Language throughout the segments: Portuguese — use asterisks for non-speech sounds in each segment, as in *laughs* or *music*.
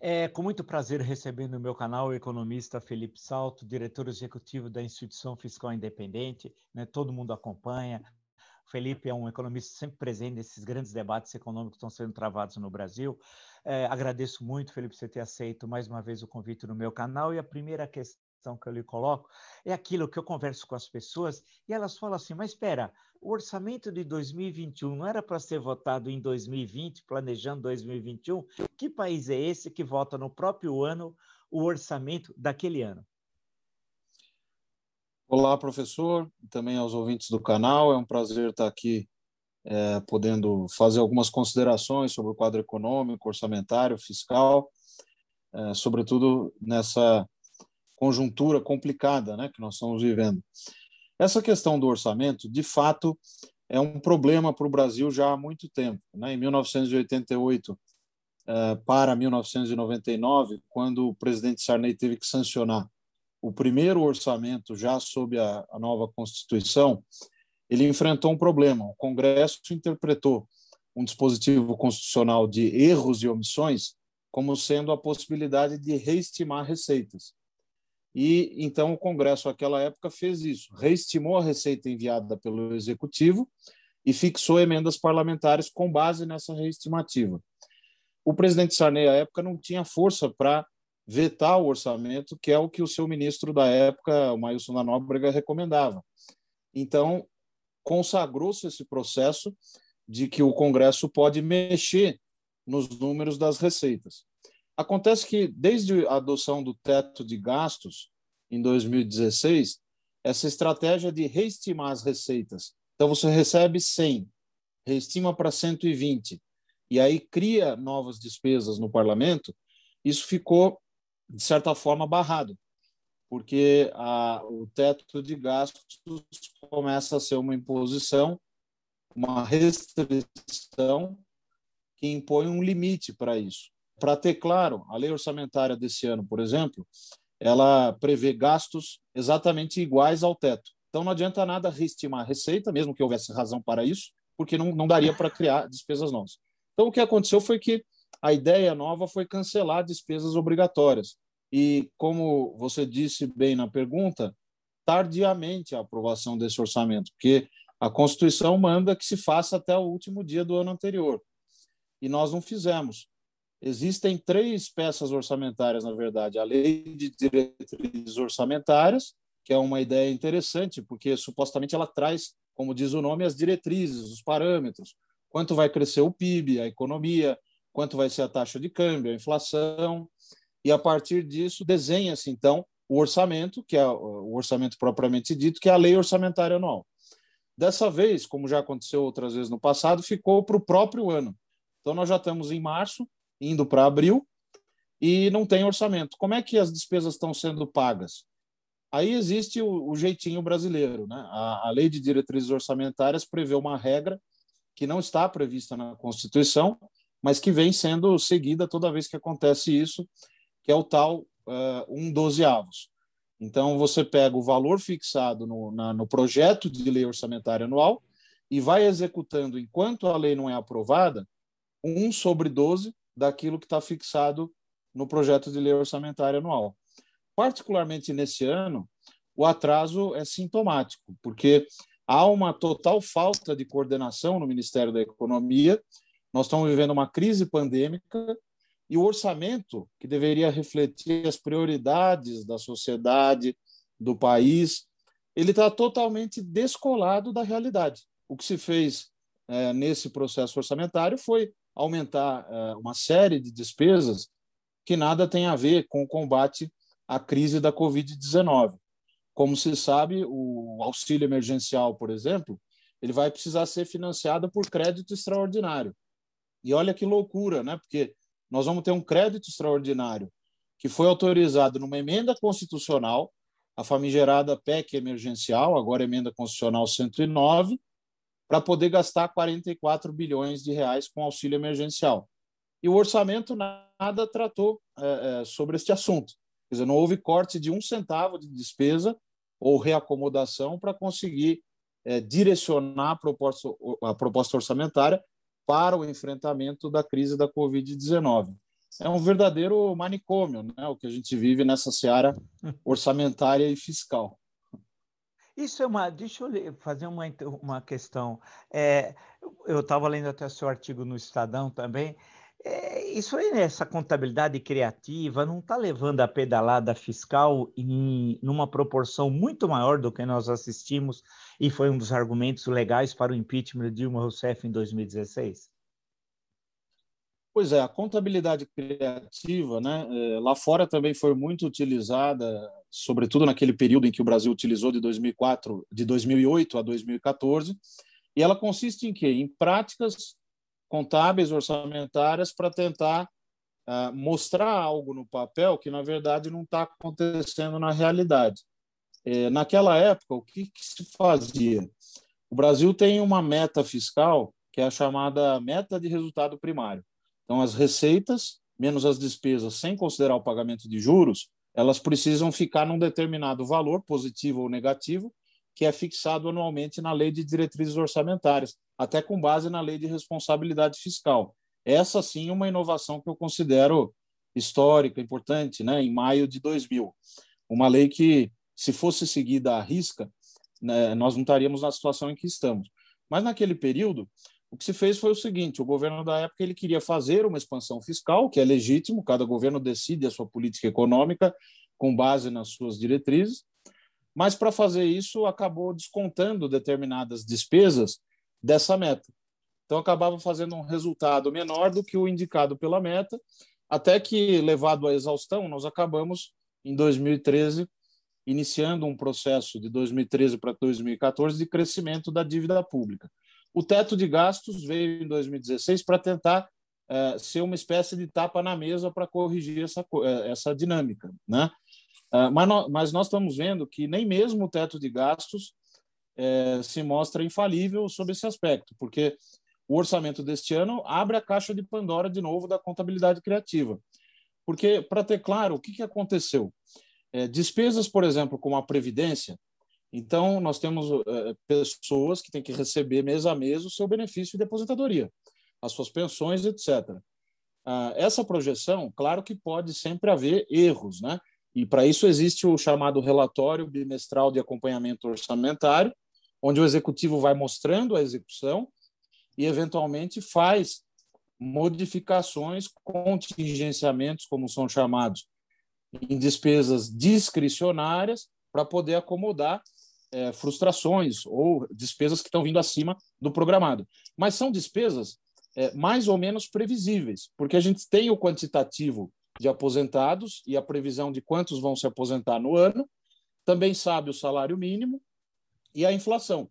É com muito prazer recebendo no meu canal o economista Felipe Salto, diretor executivo da Instituição Fiscal Independente. Né? Todo mundo acompanha. Felipe é um economista sempre presente nesses grandes debates econômicos que estão sendo travados no Brasil. É, agradeço muito, Felipe, você ter aceito mais uma vez o convite no meu canal. E a primeira questão que eu lhe coloco é aquilo que eu converso com as pessoas e elas falam assim: mas espera, o orçamento de 2021 não era para ser votado em 2020, planejando 2021? Que país é esse que vota no próprio ano o orçamento daquele ano? Olá, professor, também aos ouvintes do canal. É um prazer estar aqui é, podendo fazer algumas considerações sobre o quadro econômico, orçamentário, fiscal, é, sobretudo nessa conjuntura complicada né, que nós estamos vivendo. Essa questão do orçamento, de fato, é um problema para o Brasil já há muito tempo. Né? Em 1988 eh, para 1999, quando o presidente Sarney teve que sancionar o primeiro orçamento já sob a, a nova Constituição, ele enfrentou um problema. O Congresso interpretou um dispositivo constitucional de erros e omissões como sendo a possibilidade de reestimar receitas. E então o Congresso, naquela época, fez isso, reestimou a receita enviada pelo Executivo e fixou emendas parlamentares com base nessa reestimativa. O presidente Sarney, à época, não tinha força para vetar o orçamento, que é o que o seu ministro da época, o Maílson da Nóbrega, recomendava. Então, consagrou-se esse processo de que o Congresso pode mexer nos números das receitas. Acontece que, desde a adoção do teto de gastos, em 2016, essa estratégia de reestimar as receitas. Então, você recebe 100, reestima para 120, e aí cria novas despesas no parlamento, isso ficou, de certa forma, barrado, porque a, o teto de gastos começa a ser uma imposição, uma restrição que impõe um limite para isso. Para ter claro, a lei orçamentária desse ano, por exemplo, ela prevê gastos exatamente iguais ao teto. Então não adianta nada reestimar a receita, mesmo que houvesse razão para isso, porque não, não daria para criar despesas novas. Então o que aconteceu foi que a ideia nova foi cancelar despesas obrigatórias. E, como você disse bem na pergunta, tardiamente a aprovação desse orçamento, porque a Constituição manda que se faça até o último dia do ano anterior. E nós não fizemos. Existem três peças orçamentárias, na verdade: a lei de diretrizes orçamentárias, que é uma ideia interessante, porque supostamente ela traz, como diz o nome, as diretrizes, os parâmetros, quanto vai crescer o PIB, a economia, quanto vai ser a taxa de câmbio, a inflação, e a partir disso desenha-se então o orçamento, que é o orçamento propriamente dito, que é a lei orçamentária anual. Dessa vez, como já aconteceu outras vezes no passado, ficou para o próprio ano. Então nós já estamos em março, indo para abril e não tem orçamento. Como é que as despesas estão sendo pagas? Aí existe o, o jeitinho brasileiro. Né? A, a lei de diretrizes orçamentárias prevê uma regra que não está prevista na Constituição, mas que vem sendo seguida toda vez que acontece isso, que é o tal uh, um dozeavos. Então, você pega o valor fixado no, na, no projeto de lei orçamentária anual e vai executando, enquanto a lei não é aprovada, um sobre 12 daquilo que está fixado no projeto de lei orçamentária anual. Particularmente nesse ano, o atraso é sintomático, porque há uma total falta de coordenação no Ministério da Economia. Nós estamos vivendo uma crise pandêmica e o orçamento, que deveria refletir as prioridades da sociedade, do país, ele está totalmente descolado da realidade. O que se fez é, nesse processo orçamentário foi aumentar uh, uma série de despesas que nada tem a ver com o combate à crise da Covid-19. Como se sabe, o auxílio emergencial, por exemplo, ele vai precisar ser financiado por crédito extraordinário. E olha que loucura, né? Porque nós vamos ter um crédito extraordinário que foi autorizado numa emenda constitucional, a famigerada PEC emergencial, agora emenda constitucional 109, para poder gastar 44 bilhões de reais com auxílio emergencial. E o orçamento nada tratou é, é, sobre este assunto. Quer dizer, não houve corte de um centavo de despesa ou reacomodação para conseguir é, direcionar a proposta, a proposta orçamentária para o enfrentamento da crise da Covid-19. é um verdadeiro manicômio, né? o que a gente vive nessa seara orçamentária e fiscal. Isso é uma. Deixa eu fazer uma, uma questão. É, eu estava lendo até seu artigo no Estadão também. É, isso aí, né, essa contabilidade criativa, não está levando a pedalada fiscal em numa proporção muito maior do que nós assistimos e foi um dos argumentos legais para o impeachment de Dilma Rousseff em 2016? Pois é, a contabilidade criativa, né, é, lá fora também foi muito utilizada, sobretudo naquele período em que o Brasil utilizou de 2004, de 2008 a 2014, e ela consiste em quê? Em práticas contábeis orçamentárias para tentar uh, mostrar algo no papel que na verdade não está acontecendo na realidade. É, naquela época, o que, que se fazia? O Brasil tem uma meta fiscal que é a chamada meta de resultado primário. Então, as receitas, menos as despesas, sem considerar o pagamento de juros, elas precisam ficar num determinado valor, positivo ou negativo, que é fixado anualmente na Lei de Diretrizes Orçamentárias, até com base na Lei de Responsabilidade Fiscal. Essa sim é uma inovação que eu considero histórica, importante, né? em maio de 2000. Uma lei que, se fosse seguida à risca, né, nós não estaríamos na situação em que estamos. Mas naquele período, o que se fez foi o seguinte: o governo da época ele queria fazer uma expansão fiscal, que é legítimo, cada governo decide a sua política econômica com base nas suas diretrizes, mas para fazer isso acabou descontando determinadas despesas dessa meta. Então acabava fazendo um resultado menor do que o indicado pela meta, até que, levado à exaustão, nós acabamos em 2013 iniciando um processo de 2013 para 2014 de crescimento da dívida pública. O teto de gastos veio em 2016 para tentar é, ser uma espécie de tapa na mesa para corrigir essa, é, essa dinâmica. Né? É, mas, nós, mas nós estamos vendo que nem mesmo o teto de gastos é, se mostra infalível sobre esse aspecto, porque o orçamento deste ano abre a caixa de Pandora de novo da contabilidade criativa. Porque, para ter claro, o que, que aconteceu? Despesas, por exemplo, como a Previdência, então, nós temos é, pessoas que têm que receber mês a mês o seu benefício de aposentadoria, as suas pensões, etc. Ah, essa projeção, claro que pode sempre haver erros, né? E para isso existe o chamado relatório bimestral de acompanhamento orçamentário, onde o executivo vai mostrando a execução e, eventualmente, faz modificações, contingenciamentos, como são chamados, em despesas discricionárias, para poder acomodar é, frustrações ou despesas que estão vindo acima do programado. Mas são despesas é, mais ou menos previsíveis, porque a gente tem o quantitativo de aposentados e a previsão de quantos vão se aposentar no ano, também sabe o salário mínimo e a inflação.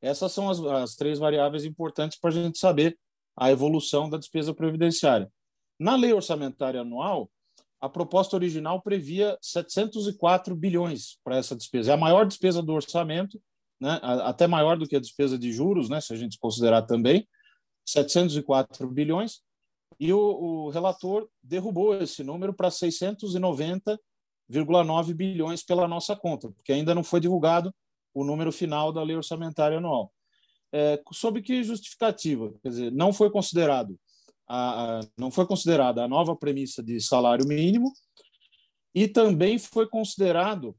Essas são as, as três variáveis importantes para a gente saber a evolução da despesa previdenciária. Na lei orçamentária anual, a proposta original previa 704 bilhões para essa despesa. É a maior despesa do orçamento, né? até maior do que a despesa de juros, né? se a gente considerar também, 704 bilhões, e o, o relator derrubou esse número para 690,9 bilhões pela nossa conta, porque ainda não foi divulgado o número final da lei orçamentária anual. É, sob que justificativa? Quer dizer, não foi considerado a, a, não foi considerada a nova premissa de salário mínimo e também foi considerado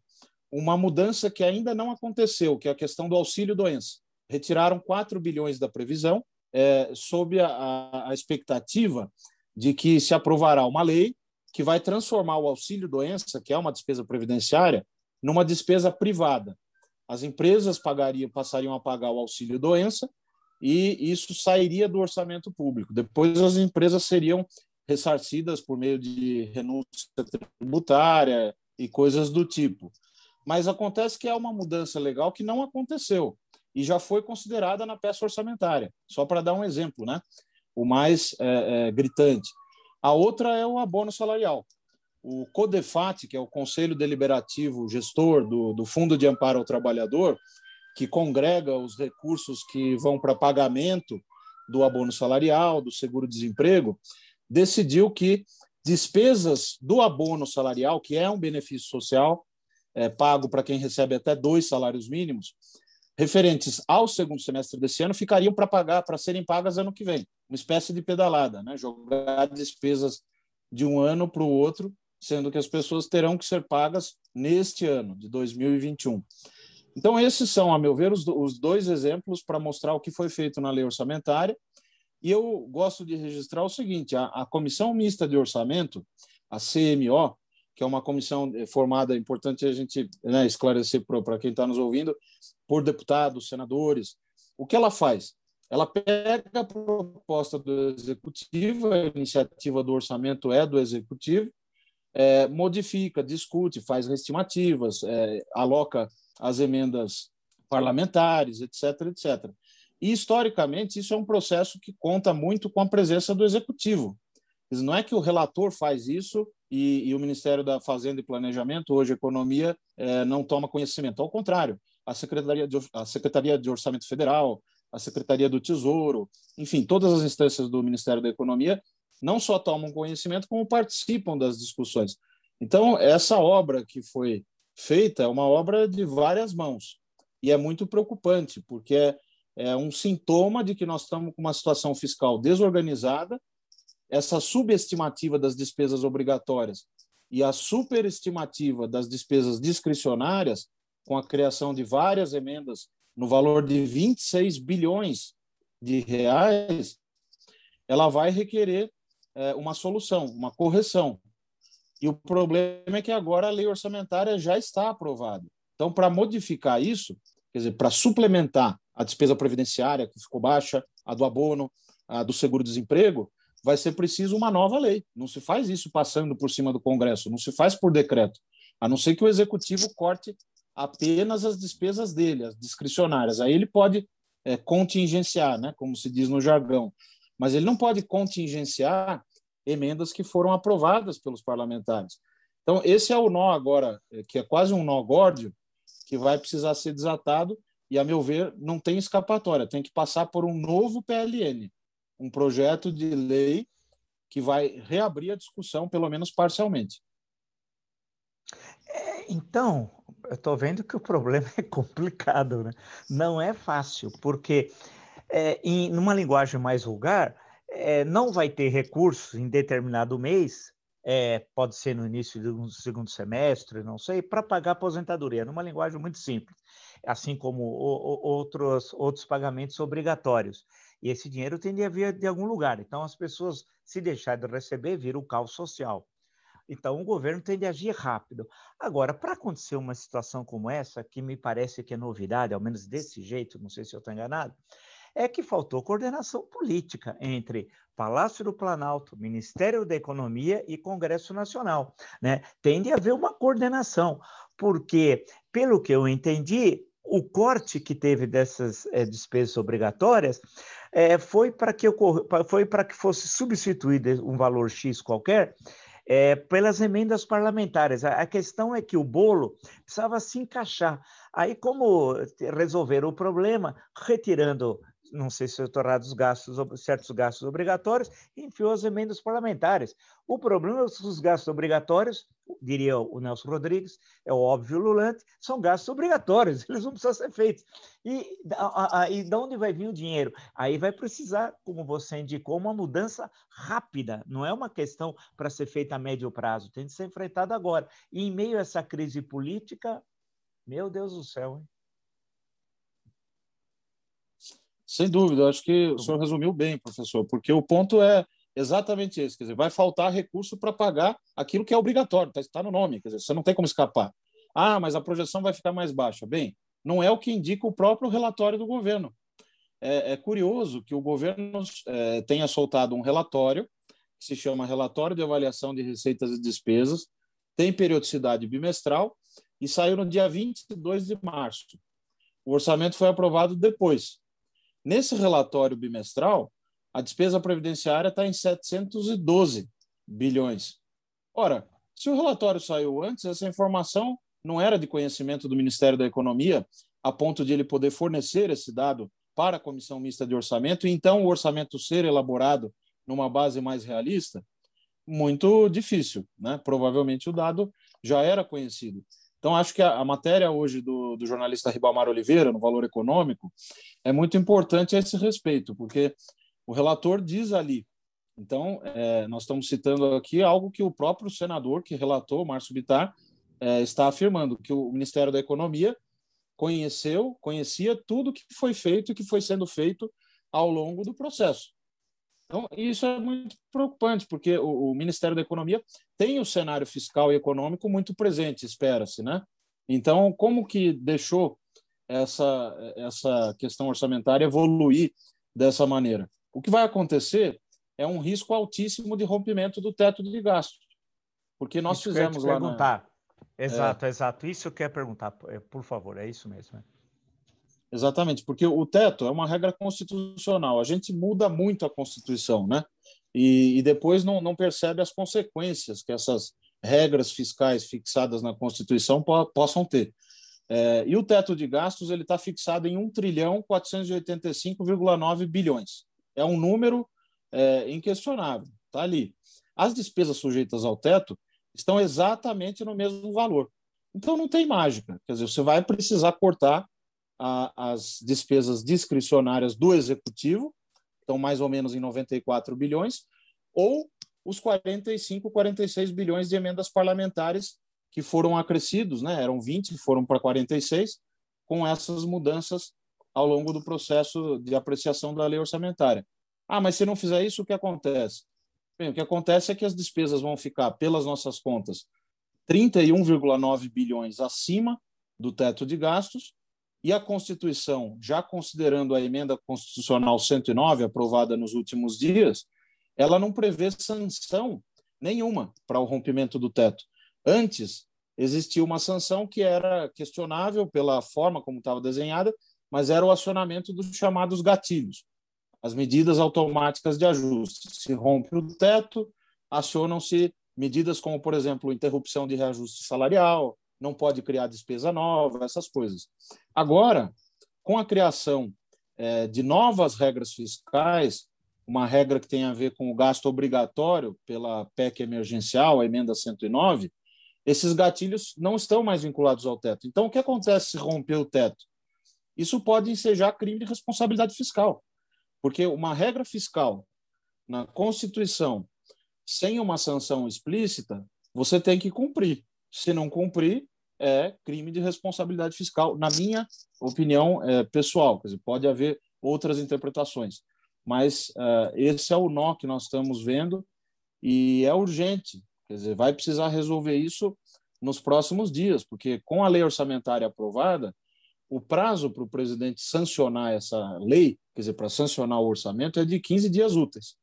uma mudança que ainda não aconteceu, que é a questão do auxílio-doença. Retiraram 4 bilhões da previsão, é, sob a, a expectativa de que se aprovará uma lei que vai transformar o auxílio-doença, que é uma despesa previdenciária, numa despesa privada. As empresas pagariam, passariam a pagar o auxílio-doença e isso sairia do orçamento público. Depois as empresas seriam ressarcidas por meio de renúncia tributária e coisas do tipo. Mas acontece que é uma mudança legal que não aconteceu e já foi considerada na peça orçamentária. Só para dar um exemplo, né? O mais é, é, gritante. A outra é o abono salarial. O CODEFAT, que é o Conselho Deliberativo Gestor do, do Fundo de Amparo ao Trabalhador, que congrega os recursos que vão para pagamento do abono salarial, do seguro-desemprego, decidiu que despesas do abono salarial, que é um benefício social é, pago para quem recebe até dois salários mínimos, referentes ao segundo semestre desse ano, ficariam para pagar, para serem pagas ano que vem, uma espécie de pedalada, né? jogar despesas de um ano para o outro, sendo que as pessoas terão que ser pagas neste ano, de 2021. Então, esses são, a meu ver, os, os dois exemplos para mostrar o que foi feito na lei orçamentária. E eu gosto de registrar o seguinte: a, a Comissão Mista de Orçamento, a CMO, que é uma comissão eh, formada, é importante a gente né, esclarecer para quem está nos ouvindo, por deputados, senadores. O que ela faz? Ela pega a proposta do executivo, a iniciativa do orçamento é do executivo, é, modifica, discute, faz estimativas, é, aloca as emendas parlamentares, etc., etc. E, historicamente, isso é um processo que conta muito com a presença do executivo. Não é que o relator faz isso e, e o Ministério da Fazenda e Planejamento, hoje Economia, é, não toma conhecimento. Ao contrário, a Secretaria, de, a Secretaria de Orçamento Federal, a Secretaria do Tesouro, enfim, todas as instâncias do Ministério da Economia não só tomam conhecimento, como participam das discussões. Então, essa obra que foi feita é uma obra de várias mãos e é muito preocupante, porque é, é um sintoma de que nós estamos com uma situação fiscal desorganizada, essa subestimativa das despesas obrigatórias e a superestimativa das despesas discricionárias, com a criação de várias emendas no valor de 26 bilhões de reais, ela vai requerer é, uma solução, uma correção. E o problema é que agora a lei orçamentária já está aprovada. Então, para modificar isso, quer dizer, para suplementar a despesa previdenciária que ficou baixa, a do abono, a do seguro-desemprego, vai ser preciso uma nova lei. Não se faz isso passando por cima do Congresso, não se faz por decreto, a não ser que o executivo corte apenas as despesas dele, as discricionárias. Aí ele pode é, contingenciar, né, como se diz no jargão, mas ele não pode contingenciar emendas que foram aprovadas pelos parlamentares. Então, esse é o nó agora, eh, que é quase um nó górdio, que vai precisar ser desatado e, a meu ver, não tem escapatória, tem que passar por um novo PLN, um projeto de lei que vai reabrir a discussão, pelo menos parcialmente. É, então, eu estou vendo que o problema *laughs* é complicado, né? não é fácil, porque é, em numa linguagem mais vulgar, é, não vai ter recursos em determinado mês, é, pode ser no início do segundo semestre, não sei, para pagar aposentadoria, numa linguagem muito simples, assim como o, o, outros, outros pagamentos obrigatórios. E esse dinheiro tem de vir de algum lugar. Então, as pessoas, se deixarem de receber, viram o caos social. Então, o governo tem de agir rápido. Agora, para acontecer uma situação como essa, que me parece que é novidade, ao menos desse jeito, não sei se eu estou enganado, é que faltou coordenação política entre Palácio do Planalto, Ministério da Economia e Congresso Nacional. Né? Tem de haver uma coordenação, porque, pelo que eu entendi, o corte que teve dessas é, despesas obrigatórias é, foi para que foi para que fosse substituído um valor X qualquer é, pelas emendas parlamentares. A, a, questão é que o bolo precisava se encaixar. Aí, como resolver o problema, retirando não sei se tornados gastos, certos gastos obrigatórios, enfiou as emendas parlamentares. O problema dos gastos obrigatórios, diria o Nelson Rodrigues, é o óbvio lulante, são gastos obrigatórios, *laughs* eles não precisam ser feitos. E, a, a, e de onde vai vir o dinheiro? Aí vai precisar, como você indicou, uma mudança rápida, não é uma questão para ser feita a médio prazo, tem de ser enfrentada agora. E em meio a essa crise política, meu Deus do céu, hein? Sem dúvida, acho que o senhor resumiu bem, professor, porque o ponto é exatamente esse, quer dizer, vai faltar recurso para pagar aquilo que é obrigatório, está tá no nome, quer dizer, você não tem como escapar. Ah, mas a projeção vai ficar mais baixa. Bem, não é o que indica o próprio relatório do governo. É, é curioso que o governo é, tenha soltado um relatório, que se chama Relatório de Avaliação de Receitas e Despesas, tem periodicidade bimestral e saiu no dia 22 de março. O orçamento foi aprovado depois. Nesse relatório bimestral, a despesa previdenciária está em 712 bilhões. Ora, se o relatório saiu antes, essa informação não era de conhecimento do Ministério da Economia, a ponto de ele poder fornecer esse dado para a Comissão Mista de Orçamento, e então o orçamento ser elaborado numa base mais realista, muito difícil. Né? Provavelmente o dado já era conhecido. Então, acho que a, a matéria hoje do, do, jornalista Ribamar Oliveira, no Valor Econômico, é muito importante a esse respeito, porque o relator diz ali Então, é, nós estamos citando aqui algo que o próprio senador que relatou, Márcio Bittar, é, está afirmando, que o Ministério da Economia conheceu, conhecia tudo que foi feito e que foi sendo feito ao longo do processo. Então, isso é muito preocupante, porque o, o, Ministério da Economia tem o cenário fiscal e econômico muito presente, espera-se, né? Então, como que deixou essa, essa questão orçamentária evoluir dessa maneira? O que vai acontecer é um risco altíssimo de rompimento do teto de gastos, porque nós isso fizemos lá perguntar. Na... Exato, é. exato. Isso que eu quero perguntar, é, por favor, é isso mesmo. É. Exatamente, porque o teto é uma regra constitucional. A gente muda muito a Constituição, né? E, e depois não, não, percebe as consequências que essas regras fiscais fixadas na Constituição po possam ter. É, e o teto de gastos ele está fixado em 1 trilhão 485,9 bilhões. É um número é, inquestionável, está ali. As despesas sujeitas ao teto estão exatamente no mesmo valor. Então não tem mágica. Quer dizer, você vai precisar cortar a, as despesas discricionárias do executivo, estão mais ou menos em 94 bilhões, ou os 45, 46 bilhões de emendas parlamentares que foram acrescidos, né? eram 20, foram para 46, com essas mudanças ao longo do processo de apreciação da lei orçamentária. Ah, mas se não fizer isso, o que acontece? Bem, o que acontece é que as despesas vão ficar, pelas nossas contas, 31,9 bilhões acima do teto de gastos, e a Constituição, já considerando a emenda constitucional 109 aprovada nos últimos dias, ela não prevê sanção nenhuma para o rompimento do teto. Antes, existia uma sanção que era questionável pela forma como estava desenhada, mas era o acionamento dos chamados gatilhos, as medidas automáticas de ajuste. Se rompe o teto, acionam-se medidas como, por exemplo, interrupção de reajuste salarial, não pode criar despesa nova, essas coisas. Agora, com a criação é, de novas regras fiscais, uma regra que tem a ver com o gasto obrigatório pela PEC emergencial, a emenda 109, esses gatilhos não estão mais vinculados ao teto. Então, o que acontece se romper o teto? Isso pode ensejar crime de responsabilidade fiscal, porque uma regra fiscal na Constituição sem uma sanção explícita, você tem que cumprir. Se não cumprir, é crime de responsabilidade fiscal, na minha opinião é, pessoal. Quer dizer, pode haver outras interpretações, mas uh, esse é o nó que nós estamos vendo e é urgente. Quer dizer, vai precisar resolver isso nos próximos dias, porque com a lei orçamentária aprovada, o prazo para o presidente sancionar essa lei, quer dizer, para sancionar o orçamento, é de 15 dias úteis.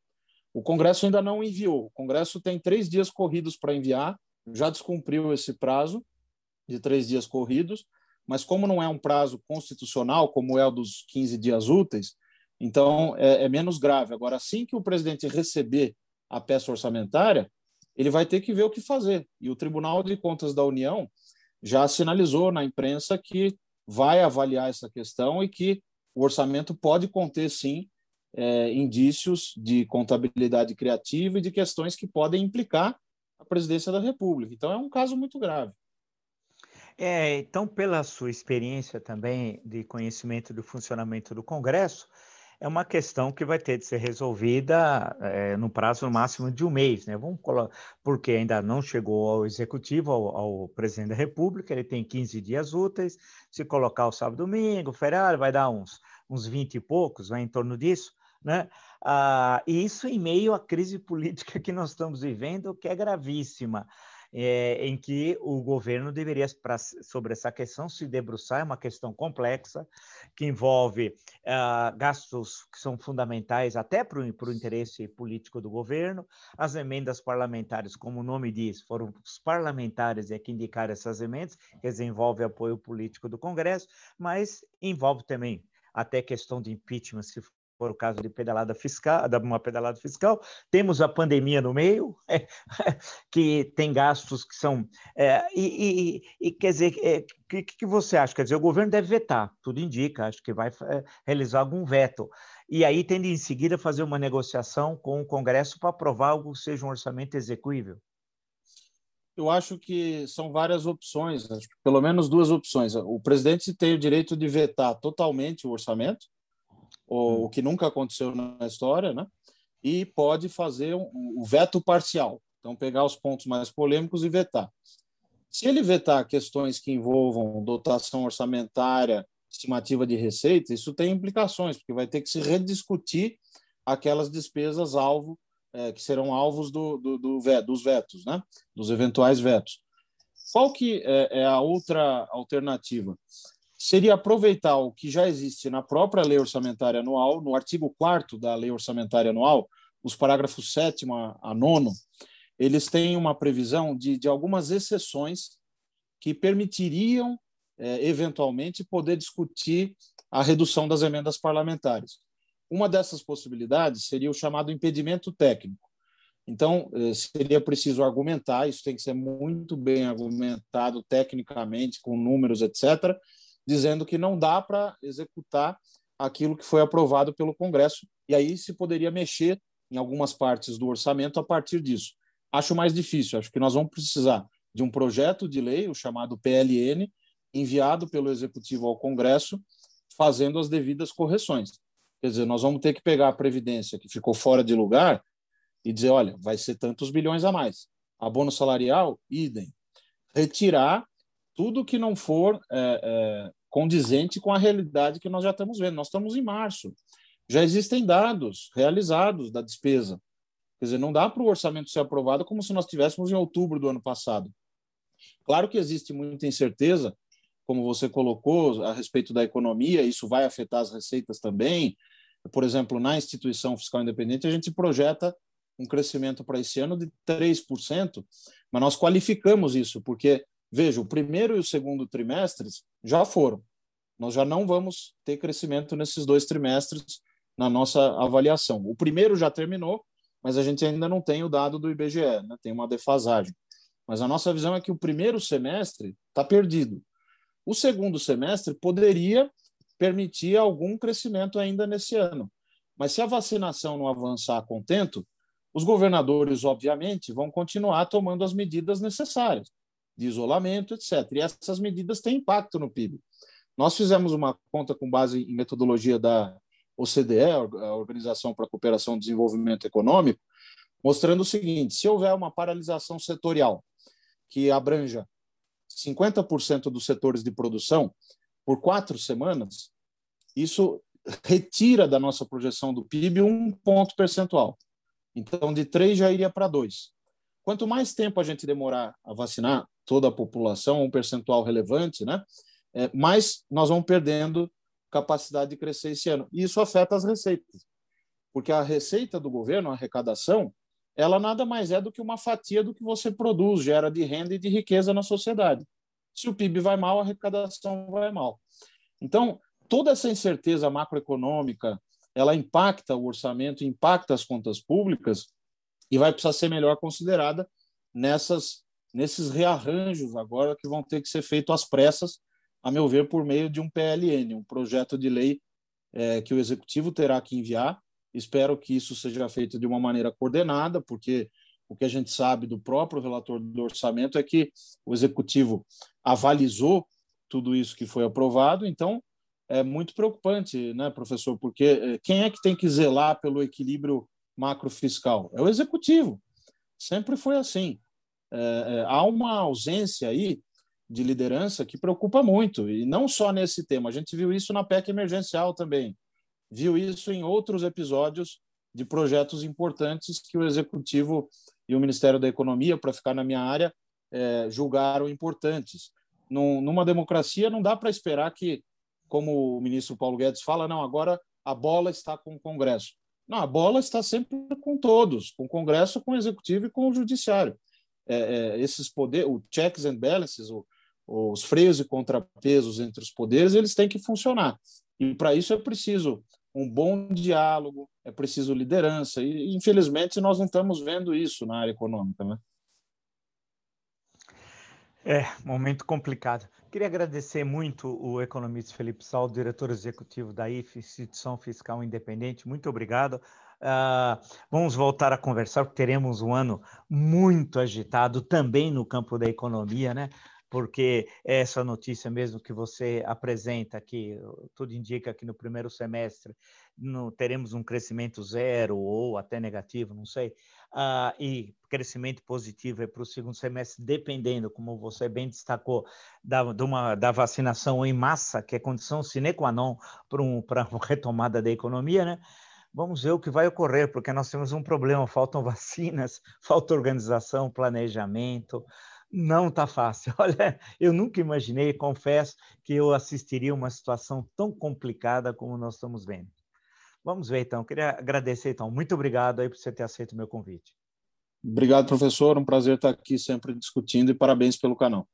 O Congresso ainda não enviou. O Congresso tem três dias corridos para enviar já descumpriu esse prazo de três dias corridos, mas como não é um prazo constitucional, como é o dos 15 dias úteis, então é, é menos grave. Agora, assim que o presidente receber a peça orçamentária, ele vai ter que ver o que fazer. E o Tribunal de Contas da União já sinalizou na imprensa que vai avaliar essa questão e que o orçamento pode conter, sim, é, indícios de contabilidade criativa e de questões que podem implicar a presidência da República. Então é um caso muito grave. É, então, pela sua experiência também de conhecimento do funcionamento do Congresso, é uma questão que vai ter de ser resolvida é, no prazo máximo de um mês, né? Vamos porque ainda não chegou ao executivo, ao, ao, presidente da República, ele tem 15 dias úteis. Se colocar o sábado domingo, feriado, vai dar uns, uns 20 e poucos, vai em torno disso. Né? Ah, e isso em meio à crise política que nós estamos vivendo, que é gravíssima. É, em que o governo deveria, pra, sobre essa questão, se debruçar, é uma questão complexa, que envolve uh, gastos que são fundamentais até para o interesse político do governo, as emendas parlamentares, como o nome diz, foram os parlamentares é que indicaram essas emendas, que envolve apoio político do Congresso, mas envolve também até questão de impeachment, se for o caso de pedalada fiscal, uma pedalada fiscal, temos a pandemia no meio, é, *laughs* que tem gastos que são. É, e, e, e, quer dizer, o é, que, que você acha? Quer dizer, o governo deve vetar, tudo indica, acho que vai é, realizar algum veto. E aí tende em seguida fazer uma negociação com o Congresso para aprovar algo que seja um orçamento execuível. Eu acho que são várias opções, pelo menos duas opções. O presidente tem o direito de vetar totalmente o orçamento, o, hum. o que nunca aconteceu na história, né? e pode fazer o um, um veto parcial. Então, pegar os pontos mais polêmicos e vetar. Se ele vetar questões que envolvam dotação orçamentária, estimativa de receita, isso tem implicações, porque vai ter que se rediscutir aquelas despesas alvo é, que serão alvos do, do, do veto, dos vetos, né? dos eventuais vetos. Qual que é, é a outra alternativa? Seria aproveitar o que já existe na própria lei orçamentária anual, no artigo 4 da lei orçamentária anual, os parágrafos 7 a 9, eles têm uma previsão de, de algumas exceções que permitiriam, é, eventualmente, poder discutir a redução das emendas parlamentares. Uma dessas possibilidades seria o chamado impedimento técnico. Então, eh, seria preciso argumentar, isso tem que ser muito bem argumentado tecnicamente, com números, etc., dizendo que não dá para executar aquilo que foi aprovado pelo Congresso, e aí se poderia mexer em algumas partes do orçamento a partir disso. Acho mais difícil, acho que nós vamos precisar de um projeto de lei, o chamado PLN, enviado pelo Executivo ao Congresso, fazendo as devidas correções. Quer dizer, nós vamos ter que pegar a Previdência, que ficou fora de lugar, e dizer, olha, vai ser tantos bilhões a mais. Abono salarial, idem. Retirar tudo que não for é, é, condizente com a realidade que nós já estamos vendo. Nós estamos em março. Já existem dados realizados da despesa. Quer dizer, não dá para o orçamento ser aprovado como se nós estivéssemos em outubro do ano passado. Claro que existe muita incerteza, como você colocou, a respeito da economia, isso vai afetar as receitas também. Por exemplo, na instituição fiscal independente, a gente projeta um crescimento para esse ano de 3%, mas nós qualificamos isso, porque, veja, o primeiro e o segundo trimestres já foram. Nós já não vamos ter crescimento nesses dois trimestres na nossa avaliação. O primeiro já terminou, mas a gente ainda não tem o dado do IBGE, né? tem uma defasagem. Mas a nossa visão é que o primeiro semestre está perdido. O segundo semestre poderia permitir algum crescimento ainda nesse ano. Mas se a vacinação não avançar a contento, os governadores, obviamente, vão continuar tomando as medidas necessárias de isolamento, etc. E essas medidas têm impacto no PIB. Nós fizemos uma conta com base em metodologia da OCDE, a Organização para a Cooperação e Desenvolvimento Econômico, mostrando o seguinte: se houver uma paralisação setorial que abranja 50% dos setores de produção por quatro semanas, isso retira da nossa projeção do PIB um ponto percentual. Então, de três já iria para dois. Quanto mais tempo a gente demorar a vacinar toda a população, um percentual relevante, né, é, mais nós vamos perdendo capacidade de crescer esse ano. E isso afeta as receitas, porque a receita do governo, a arrecadação, ela nada mais é do que uma fatia do que você produz, gera de renda e de riqueza na sociedade. Se o PIB vai mal, a arrecadação vai mal. Então, toda essa incerteza macroeconômica, ela impacta o orçamento, impacta as contas públicas e vai precisar ser melhor considerada nessas nesses rearranjos agora que vão ter que ser feitos às pressas, a meu ver, por meio de um PLN, um projeto de lei é, que o executivo terá que enviar. Espero que isso seja feito de uma maneira coordenada, porque o que a gente sabe do próprio relator do orçamento é que o executivo avalizou tudo isso que foi aprovado, então é muito preocupante, né, professor? Porque eh, quem é que tem que zelar pelo equilíbrio macrofiscal? É o executivo. Sempre foi assim. É, é, há uma ausência aí de liderança que preocupa muito, e não só nesse tema. A gente viu isso na PEC emergencial também. Viu isso em outros episódios de projetos importantes que o executivo e o Ministério da Economia, para ficar na minha área, é, julgaram importantes. Num, numa democracia, não dá para esperar que como o ministro Paulo Guedes fala, não, agora a bola está com o Congresso. Não, a bola está sempre com todos, com o Congresso, com o Executivo e com o Judiciário. É, é, esses poderes, o checks and balances, o, os freios e contrapesos entre os poderes, eles têm que funcionar. E para isso é preciso um bom diálogo, é preciso liderança. E infelizmente nós não estamos vendo isso na área econômica, né? É, momento complicado. Queria agradecer muito o economista Felipe Sal, diretor executivo da IF, Instituição Fiscal Independente. Muito obrigado. Uh, vamos voltar a conversar, porque teremos um ano muito agitado também no campo da economia, né? porque essa notícia mesmo que você apresenta aqui, tudo indica que no primeiro semestre teremos um crescimento zero ou até negativo, não sei, uh, e crescimento positivo é para o segundo semestre, dependendo, como você bem destacou, da, de uma, da vacinação em massa, que é condição sine qua non para um, *laughs* retomada da economia, né? Vamos ver o que vai ocorrer, porque nós temos um problema: faltam vacinas, *laughs* falta organização, planejamento, não está fácil. *laughs* Olha, eu nunca imaginei, confesso, que eu assistiria uma situação tão complicada como nós estamos vendo. Vamos ver, então. Queria agradecer, então. Muito obrigado aí por você ter aceito o meu convite. Obrigado, professor. Um prazer estar aqui sempre discutindo e parabéns pelo canal.